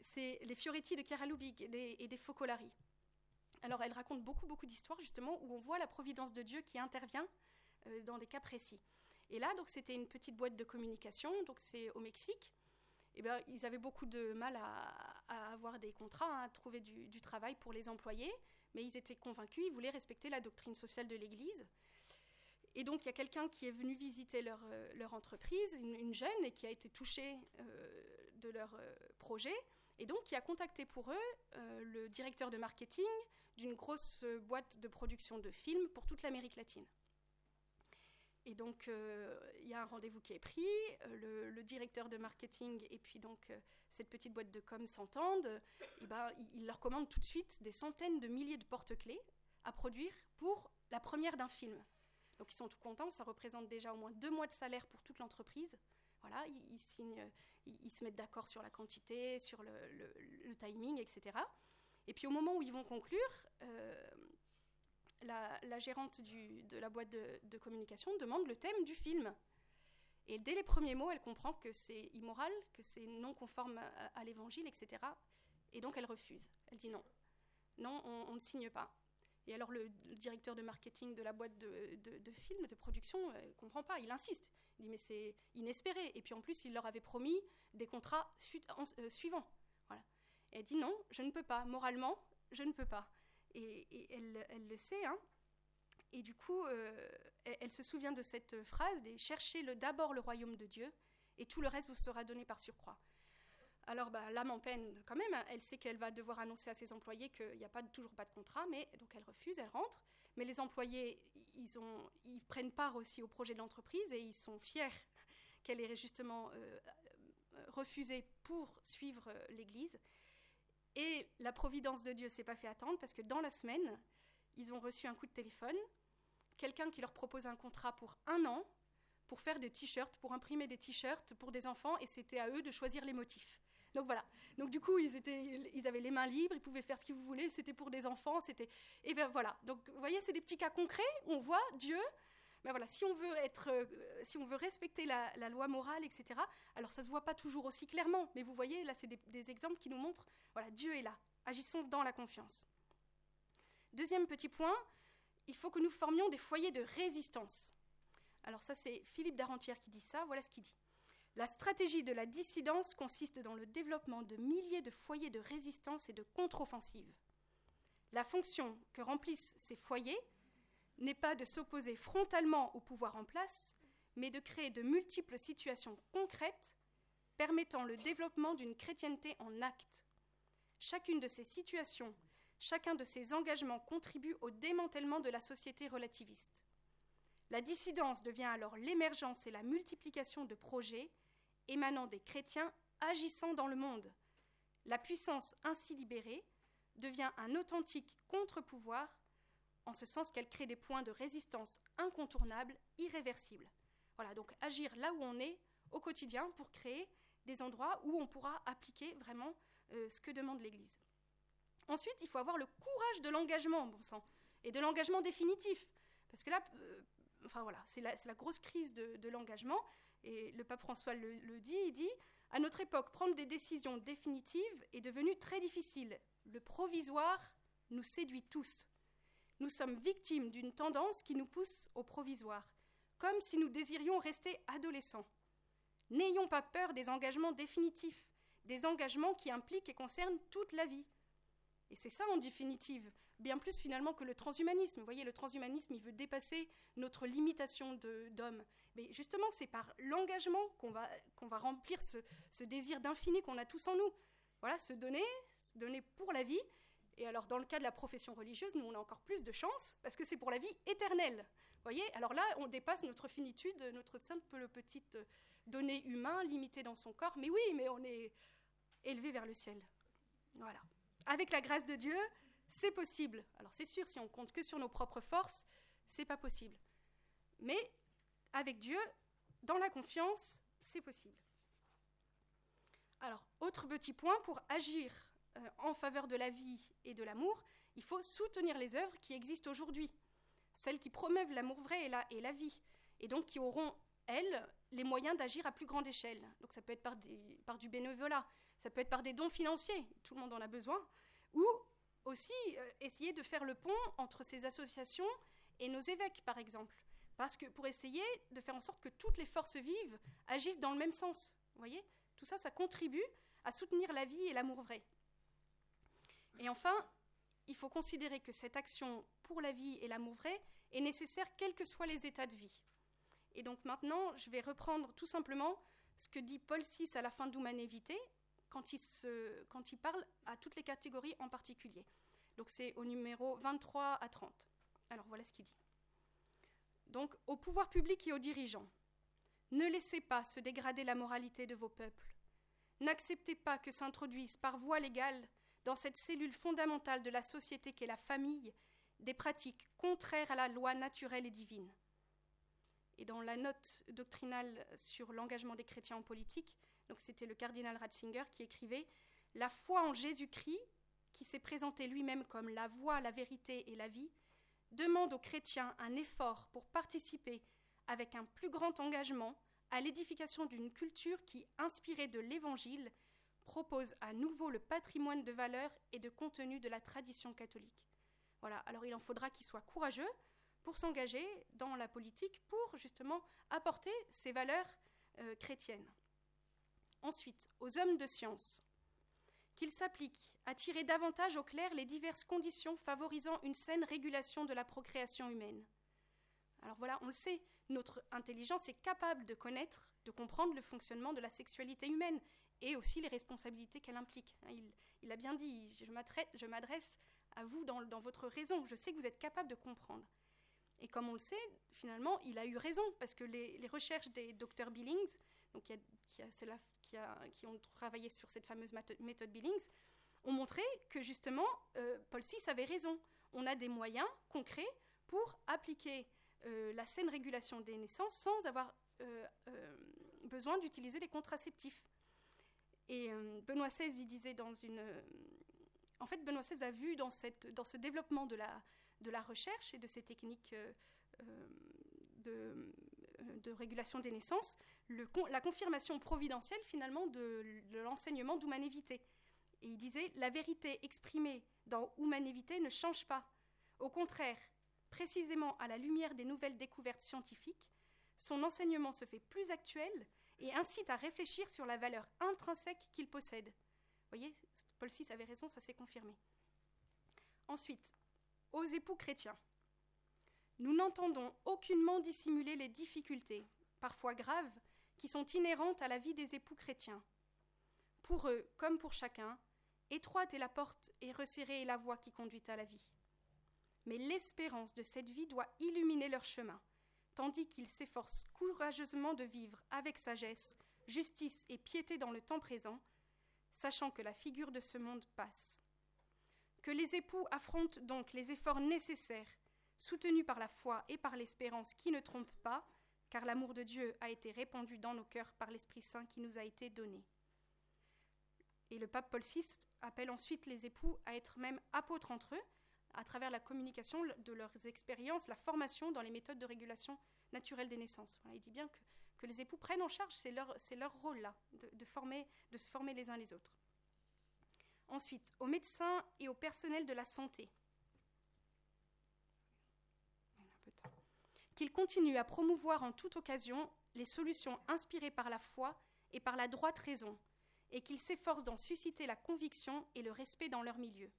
C'est les Fioretti de des, et des Focolari. Alors elle raconte beaucoup beaucoup d'histoires justement où on voit la providence de Dieu qui intervient euh, dans des cas précis. Et là donc c'était une petite boîte de communication, donc c'est au Mexique. Eh bien, ils avaient beaucoup de mal à, avoir des contrats, hein, à trouver du, travail pour les employés, mais ils étaient convaincus, ils voulaient respecter la doctrine sociale de l'Église. Et donc, il y a quelqu'un qui est venu visiter leur, euh, entreprise, une, jeune, et qui a été touchée euh, de leur euh, projet, et donc qui a contacté pour eux le directeur de marketing d'une grosse boîte de production de films pour toute l'Amérique latine. Et donc, il y a un rendez-vous qui est pris, le, le, directeur de marketing et puis donc cette petite boîte de com s'entendent, ben, il leur commande tout de suite des centaines de milliers de porte-clés à produire pour la première d'un film. Donc ils sont tout contents, ça représente déjà au moins deux mois de salaire pour toute l'entreprise. Voilà, ils, signent, ils, se mettent d'accord sur la quantité, sur le, timing, etc. Et puis au moment où ils vont conclure, euh, la, gérante de la boîte de, communication demande le thème du film. Et dès les premiers mots, elle comprend que c'est immoral, que c'est non conforme à, l'évangile, etc. Et donc elle refuse. Elle dit non. Non, on ne signe pas. Et alors le, directeur de marketing de la boîte de, de, films, de production, ne euh, comprend pas, il insiste. Il dit mais c'est inespéré. Et puis en plus, il leur avait promis des contrats euh, suivants. Voilà. Et elle dit non, je ne peux pas. Moralement, je ne peux pas. Et, elle, le sait. Hein. Et du coup, euh, elle, se souvient de cette phrase cherchez d'abord le royaume de Dieu et tout le reste vous sera donné par surcroît. Alors bah, l'âme en peine quand même, elle sait qu'elle va devoir annoncer à ses employés qu'il n'y a pas, toujours pas de contrat, mais donc elle refuse, elle rentre. Mais les employés, ils, prennent part aussi au projet de l'entreprise et ils sont fiers qu'elle ait justement euh, euh, refusé pour suivre l'Église. Et la providence de Dieu s'est pas fait attendre parce que dans la semaine, ils ont reçu un coup de téléphone, quelqu'un qui leur propose un contrat pour un an pour faire des t-shirts, pour imprimer des t-shirts pour des enfants, et c'était à eux de choisir les motifs. Donc voilà. Donc du coup, ils, étaient, ils avaient les mains libres, ils pouvaient faire ce qu'ils voulaient, c'était pour des enfants, c'était... Et bien voilà. Donc vous voyez, c'est des petits cas concrets, on voit Dieu... Mais voilà, si on veut être, euh, si on veut respecter la, loi morale, etc. Alors ça se voit pas toujours aussi clairement, mais vous voyez là, c'est des, des, exemples qui nous montrent, voilà, Dieu est là. Agissons dans la confiance. Deuxième petit point, il faut que nous formions des foyers de résistance. Alors ça, c'est Philippe Darentière qui dit ça. Voilà ce qu'il dit. La stratégie de la dissidence consiste dans le développement de milliers de foyers de résistance et de contre-offensive. La fonction que remplissent ces foyers n'est pas de s'opposer frontalement au pouvoir en place, mais de créer de multiples situations concrètes permettant le développement d'une chrétienté en acte. Chacune de ces situations, chacun de ces engagements contribue au démantèlement de la société relativiste. La dissidence devient alors l'émergence et la multiplication de projets émanant des chrétiens agissant dans le monde. La puissance ainsi libérée devient un authentique contre-pouvoir, en ce sens qu'elle crée des points de résistance incontournables, irréversibles. Voilà, donc agir là où on est au quotidien pour créer des endroits où on pourra appliquer vraiment euh, ce que demande l'Église. Ensuite, il faut avoir le courage de l'engagement, bon sang, et de l'engagement définitif. Parce que là, euh, enfin voilà, c'est la, grosse crise de, de l'engagement. Et le pape François le, dit, il dit, à notre époque, prendre des décisions définitives est devenu très difficile. Le provisoire nous séduit tous. Nous sommes victimes d'une tendance qui nous pousse au provisoire, comme si nous désirions rester adolescents. N'ayons pas peur des engagements définitifs, des engagements qui impliquent et concernent toute la vie. Et c'est ça en définitive, bien plus finalement que le transhumanisme. Vous voyez, le transhumanisme, il veut dépasser notre limitation d'homme. Mais justement, c'est par l'engagement qu'on va, va remplir ce, ce désir d'infini qu'on a tous en nous. Voilà, se donner, se donner pour la vie. Et alors, dans le cas de la profession religieuse, nous, on a encore plus de chance, parce que c'est pour la vie éternelle. Voyez Alors là, on dépasse notre finitude, notre simple petite donnée humain limitée dans son corps. Mais oui, mais on est élevé vers le ciel. Voilà. Avec la grâce de Dieu, c'est possible. Alors c'est sûr, si on compte que sur nos propres forces, c'est pas possible. Mais avec Dieu, dans la confiance, c'est possible. Alors, autre petit point, pour agir euh, en faveur de la vie et de l'amour, il faut soutenir les œuvres qui existent aujourd'hui, celles qui promeuvent l'amour vrai et la, vie, et donc qui auront, elles, les moyens d'agir à plus grande échelle. Donc ça peut être par du bénévolat, ça peut être par des dons financiers, tout le monde en a besoin, ou aussi euh, essayer de faire le pont entre ces associations et nos évêques, par exemple. Parce que pour essayer de faire en sorte que toutes les forces vives agissent dans le même sens. Vous voyez? Tout ça, ça contribue à soutenir la vie et l'amour vrai. Et enfin, il faut considérer que cette action pour la vie et l'amour vrai est nécessaire quels que soient les états de vie. Et donc maintenant, je vais reprendre tout simplement ce que dit Paul VI à la fin d'Humanévité, quand il, quand il parle à toutes les catégories en particulier. Donc c'est au numéro 23 à 30. Alors voilà ce qu'il dit. Donc au pouvoir public et aux dirigeants, ne laissez pas se dégrader la moralité de vos peuples. N'acceptez pas que s'introduisent par voie légale dans cette cellule fondamentale de la société qu'est la famille des pratiques contraires à la loi naturelle et divine. Et dans la note doctrinale sur l'engagement des chrétiens en politique, donc c'était le cardinal Ratzinger qui écrivait La foi en Jésus-Christ, qui s'est présenté lui-même comme la voie, la vérité et la vie, demande aux chrétiens un effort pour participer avec un plus grand engagement à l'édification d'une culture qui, inspirée de l'Évangile, propose à nouveau le patrimoine de valeurs et de contenu de la tradition catholique. Voilà, alors il en faudra qu'il soit courageux pour s'engager dans la politique, pour justement apporter ces valeurs euh, chrétiennes. Ensuite, aux hommes de science, qu'ils s'appliquent à tirer davantage au clair les diverses conditions favorisant une saine régulation de la procréation humaine. Alors voilà, on le sait, notre intelligence est capable de connaître, de comprendre le fonctionnement de la sexualité humaine et aussi les responsabilités qu'elle implique. Hein, il, a bien dit, je m'adresse à vous dans, votre raison, je sais que vous êtes capable de comprendre. Et comme on le sait, finalement, il a eu raison, parce que les, recherches des docteurs Billings, donc qui, qui, ont travaillé sur cette fameuse méthode Billings, ont montré que justement, euh, Paul VI avait raison. On a des moyens concrets pour appliquer euh, la saine régulation des naissances sans avoir euh, besoin d'utiliser les contraceptifs. Et Benoît XVI, disait dans une... En fait, Benoît XVI a vu dans, cette, dans ce développement de la, de la recherche et de ces techniques de, de, régulation des naissances, la confirmation providentielle finalement de, de l'enseignement d'humanévité. Et il disait, la vérité exprimée dans humanévité ne change pas. Au contraire, précisément à la lumière des nouvelles découvertes scientifiques, son enseignement se fait plus actuel et incite à réfléchir sur la valeur intrinsèque qu'il possède. Vous voyez, Paul VI avait raison, ça s'est confirmé. Ensuite, aux époux chrétiens. Nous n'entendons aucunement dissimuler les difficultés, parfois graves, qui sont inhérentes à la vie des époux chrétiens. Pour eux, comme pour chacun, étroite est la porte et resserrée est la voie qui conduit à la vie. Mais l'espérance de cette vie doit illuminer leur chemin, tandis qu'ils s'efforcent courageusement de vivre avec sagesse, justice et piété dans le temps présent, sachant que la figure de ce monde passe. Que les époux affrontent donc les efforts nécessaires soutenu par la foi et par l'espérance qui ne trompe pas, car l'amour de Dieu a été répandu dans nos cœurs par l'Esprit Saint qui nous a été donné. Et le pape Paul VI appelle ensuite les époux à être même apôtres entre eux, à travers la communication de leurs expériences, la formation dans les méthodes de régulation naturelle des naissances. il dit bien que, les époux prennent en charge, c'est leur, rôle là, de, de, se former les uns les autres. Ensuite, aux médecins et au personnel de la santé, qu'il continue à promouvoir en toute occasion les solutions inspirées par la foi et par la droite raison, et qu'il s'efforce d'en susciter la conviction et le respect dans leur milieu.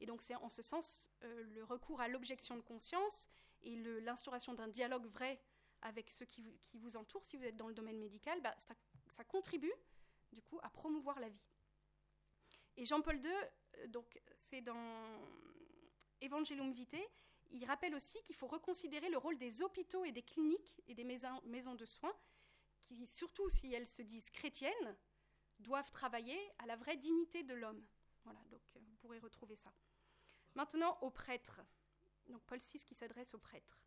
Et donc c'est en ce sens euh, le recours à l'objection de conscience et l'instauration d'un dialogue vrai avec ceux qui vous, entourent, si vous êtes dans le domaine médical, bah, ça, contribue du coup à promouvoir la vie. Et Jean-Paul II, euh, donc c'est dans Evangelium Vitae, il rappelle aussi qu'il faut reconsidérer le rôle des hôpitaux et des cliniques et des maisons, maisons de soins, qui, surtout si elles se disent chrétiennes, doivent travailler à la vraie dignité de l'homme. Voilà, donc euh, vous pourrez retrouver ça. Maintenant, aux prêtres. Donc Paul VI qui s'adresse aux prêtres.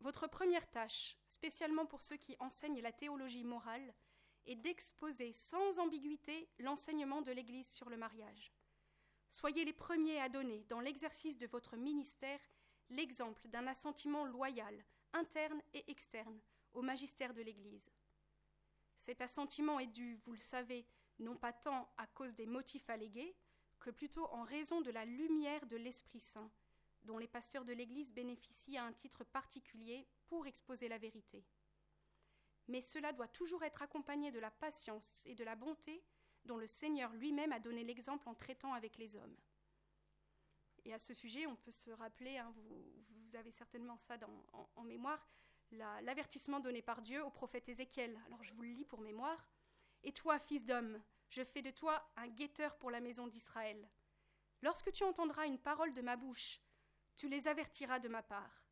Votre première tâche, spécialement pour ceux qui enseignent la théologie morale, est d'exposer sans ambiguïté l'enseignement de l'Église sur le mariage. Soyez les premiers à donner, dans l'exercice de votre ministère, l'exemple d'un assentiment loyal, interne et externe, au magistère de l'Église. Cet assentiment est dû, vous le savez, non pas tant à cause des motifs allégués, que plutôt en raison de la lumière de l'Esprit Saint, dont les pasteurs de l'Église bénéficient à un titre particulier pour exposer la vérité. Mais cela doit toujours être accompagné de la patience et de la bonté dont le Seigneur lui-même a donné l'exemple en traitant avec les hommes. Et à ce sujet, on peut se rappeler, hein, vous, avez certainement ça en, mémoire, l'avertissement donné par Dieu au prophète Ézéchiel. Alors je vous le lis pour mémoire. Et toi, fils d'homme, je fais de toi un guetteur pour la maison d'Israël. Lorsque tu entendras une parole de ma bouche, tu les avertiras de ma part.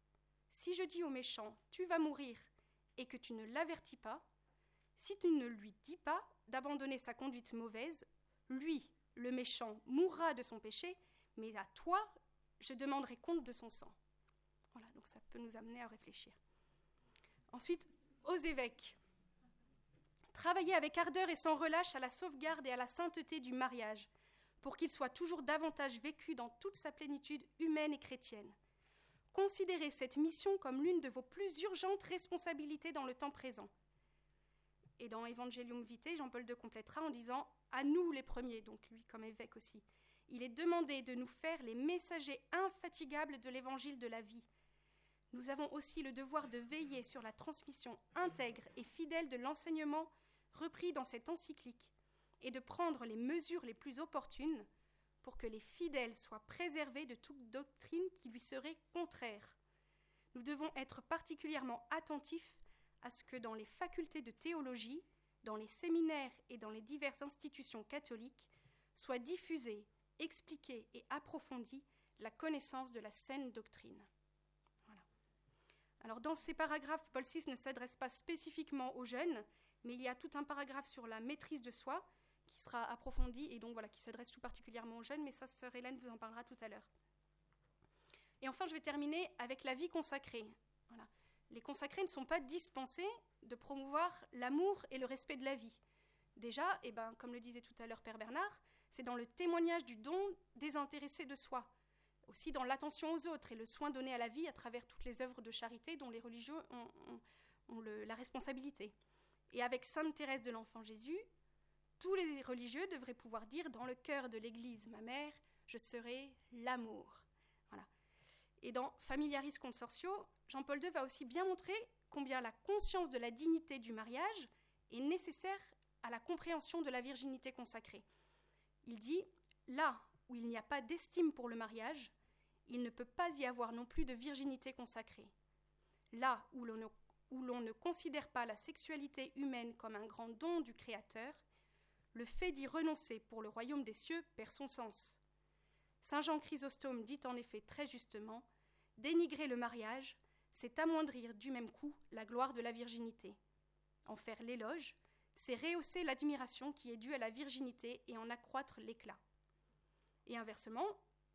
Si je dis au méchant, tu vas mourir, et que tu ne l'avertis pas, si tu ne lui dis pas d'abandonner sa conduite mauvaise, lui, le méchant, mourra de son péché, mais à toi, je demanderai compte de son sang. Voilà, donc ça peut nous amener à réfléchir. Ensuite, aux évêques. Travaillez avec ardeur et sans relâche à la sauvegarde et à la sainteté du mariage, pour qu'il soit toujours davantage vécu dans toute sa plénitude humaine et chrétienne. Considérez cette mission comme l'une de vos plus urgentes responsabilités dans le temps présent. Et dans Evangelium Vitae, Jean-Paul II complétera en disant À nous les premiers, donc lui comme évêque aussi. Il est demandé de nous faire les messagers infatigables de l'évangile de la vie. Nous avons aussi le devoir de veiller sur la transmission intègre et fidèle de l'enseignement repris dans cette encyclique, et de prendre les mesures les plus opportunes pour que les fidèles soient préservés de toute doctrine qui lui serait contraire. Nous devons être particulièrement attentifs à ce que dans les facultés de théologie, dans les séminaires et dans les diverses institutions catholiques, soit diffusée, expliquée et approfondie la connaissance de la saine doctrine. Alors dans ces paragraphes, Paul VI ne s'adresse pas spécifiquement aux jeunes, mais il y a tout un paragraphe sur la maîtrise de soi qui sera approfondi et donc voilà, qui s'adresse tout particulièrement aux jeunes, mais ça, sœur Hélène vous en parlera tout à l'heure. Et enfin, je vais terminer avec la vie consacrée. Les consacrés ne sont pas dispensés de promouvoir l'amour et le respect de la vie. Déjà, eh ben, comme le disait tout à l'heure Père Bernard, c'est dans le témoignage du don désintéressé de soi, aussi dans l'attention aux autres et le soin donné à la vie à travers toutes les œuvres de charité dont les religieux ont, la responsabilité. Et avec Sainte Thérèse de l'Enfant Jésus, tous les religieux devraient pouvoir dire dans le cœur de l'Église, ma mère, je serai l'amour. Voilà. Et dans Familiaris Consortio, Jean-Paul II va aussi bien montrer combien la conscience de la dignité du mariage est nécessaire à la compréhension de la virginité consacrée. Il dit Là où il n'y a pas d'estime pour le mariage, il ne peut pas y avoir non plus de virginité consacrée. Là où l'on ne où l'on ne considère pas la sexualité humaine comme un grand don du Créateur, le fait d'y renoncer pour le royaume des cieux perd son sens. Saint Jean Chrysostome dit en effet très justement Dénigrer le mariage, c'est amoindrir du même coup la gloire de la virginité. En faire l'éloge, c'est rehausser l'admiration qui est due à la virginité et en accroître l'éclat. Et inversement,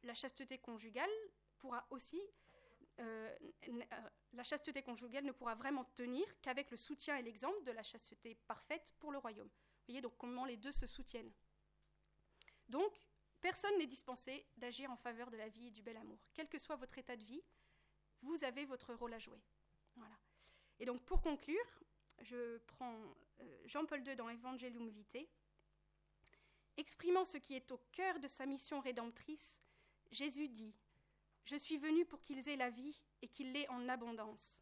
la chasteté conjugale pourra aussi euh, euh, la chasteté conjugale ne pourra vraiment tenir qu'avec le soutien et l'exemple de la chasteté parfaite pour le royaume. Vous voyez donc comment les deux se soutiennent. Donc, personne n'est dispensé d'agir en faveur de la vie et du bel amour. Quel que soit votre état de vie, vous avez votre rôle à jouer. Voilà. Et donc, pour conclure, je prends euh, Jean-Paul II dans Evangelium Vitae. Exprimant ce qui est au cœur de sa mission rédemptrice, Jésus dit je suis venu pour qu'ils aient la vie et qu'ils l'aient en abondance.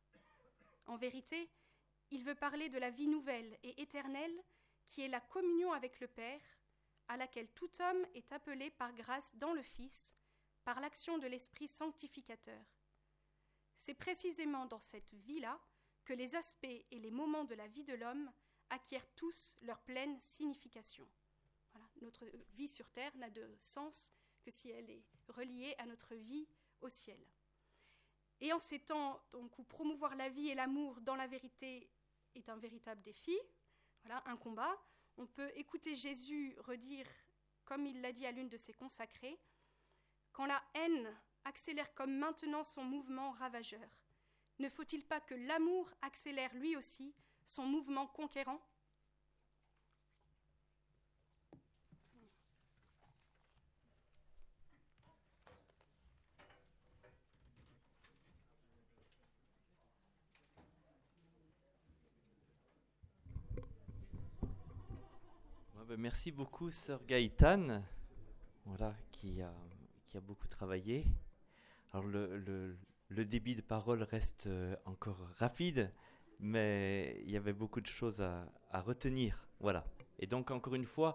En vérité, il veut parler de la vie nouvelle et éternelle qui est la communion avec le Père, à laquelle tout homme est appelé par grâce dans le Fils, par l'action de l'Esprit sanctificateur. C'est précisément dans cette vie-là que les aspects et les moments de la vie de l'homme acquièrent tous leur pleine signification. Notre vie sur Terre n'a de sens que si elle est reliée à notre vie au ciel. Et en ces temps donc, où promouvoir la vie et l'amour dans la vérité est un véritable défi, voilà, un combat, on peut écouter Jésus redire, comme il l'a dit à l'une de ses consacrées, Quand la haine accélère comme maintenant son mouvement ravageur, ne faut-il pas que l'amour accélère lui aussi son mouvement conquérant? Merci beaucoup, sœur Gaëtane, voilà, qui, a, beaucoup travaillé. Alors, le, le, débit de parole reste euh, encore rapide, mais il y avait beaucoup de choses à, à retenir. Voilà. Et donc, encore une fois,